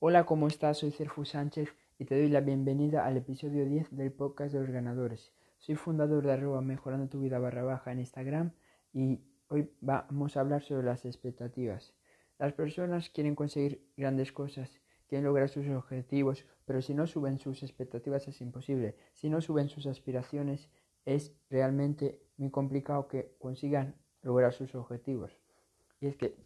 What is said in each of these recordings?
Hola, ¿cómo estás? Soy Cerfu Sánchez y te doy la bienvenida al episodio 10 del podcast de los ganadores. Soy fundador de arroba mejorando tu vida barra baja en Instagram y hoy vamos a hablar sobre las expectativas. Las personas quieren conseguir grandes cosas, quieren lograr sus objetivos, pero si no suben sus expectativas es imposible. Si no suben sus aspiraciones es realmente muy complicado que consigan lograr sus objetivos. Y es que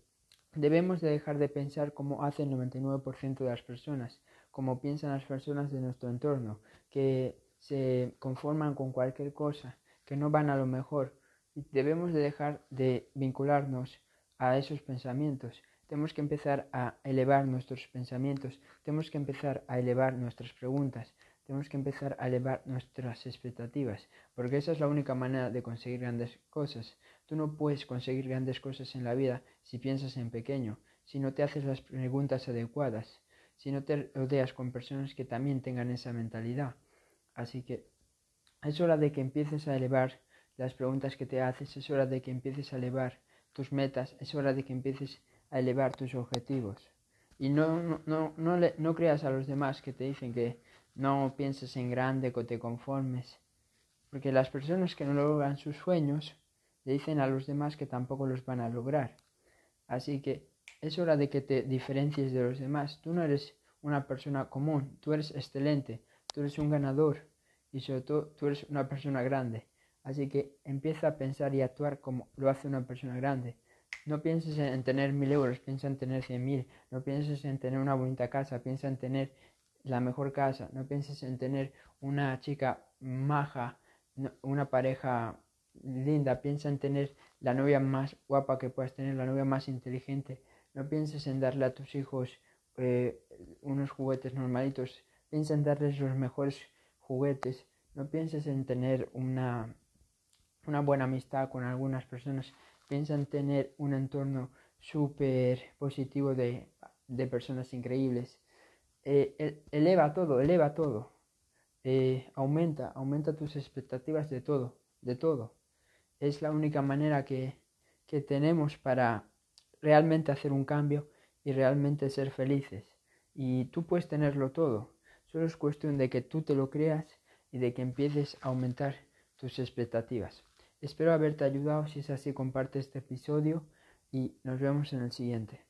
Debemos de dejar de pensar como hace el 99% de las personas, como piensan las personas de nuestro entorno, que se conforman con cualquier cosa, que no van a lo mejor. Y debemos de dejar de vincularnos a esos pensamientos. Tenemos que empezar a elevar nuestros pensamientos, tenemos que empezar a elevar nuestras preguntas, tenemos que empezar a elevar nuestras expectativas, porque esa es la única manera de conseguir grandes cosas. Tú no puedes conseguir grandes cosas en la vida si piensas en pequeño, si no te haces las preguntas adecuadas, si no te rodeas con personas que también tengan esa mentalidad. Así que es hora de que empieces a elevar las preguntas que te haces, es hora de que empieces a elevar tus metas, es hora de que empieces a elevar tus objetivos. Y no, no, no, no, no creas a los demás que te dicen que no pienses en grande que te conformes, porque las personas que no logran sus sueños le dicen a los demás que tampoco los van a lograr. Así que es hora de que te diferencies de los demás. Tú no eres una persona común, tú eres excelente, tú eres un ganador y sobre todo tú eres una persona grande. Así que empieza a pensar y actuar como lo hace una persona grande. No pienses en tener mil euros, piensa en tener cien mil. No pienses en tener una bonita casa, piensa en tener la mejor casa, no pienses en tener una chica maja, una pareja linda, piensa en tener la novia más guapa que puedas tener, la novia más inteligente, no pienses en darle a tus hijos eh, unos juguetes normalitos, piensa en darles los mejores juguetes, no pienses en tener una, una buena amistad con algunas personas, piensa en tener un entorno súper positivo de, de personas increíbles eh, eleva todo, eleva todo. Eh, aumenta, aumenta tus expectativas de todo, de todo. Es la única manera que, que tenemos para realmente hacer un cambio y realmente ser felices. Y tú puedes tenerlo todo. Solo es cuestión de que tú te lo creas y de que empieces a aumentar tus expectativas. Espero haberte ayudado. Si es así, comparte este episodio y nos vemos en el siguiente.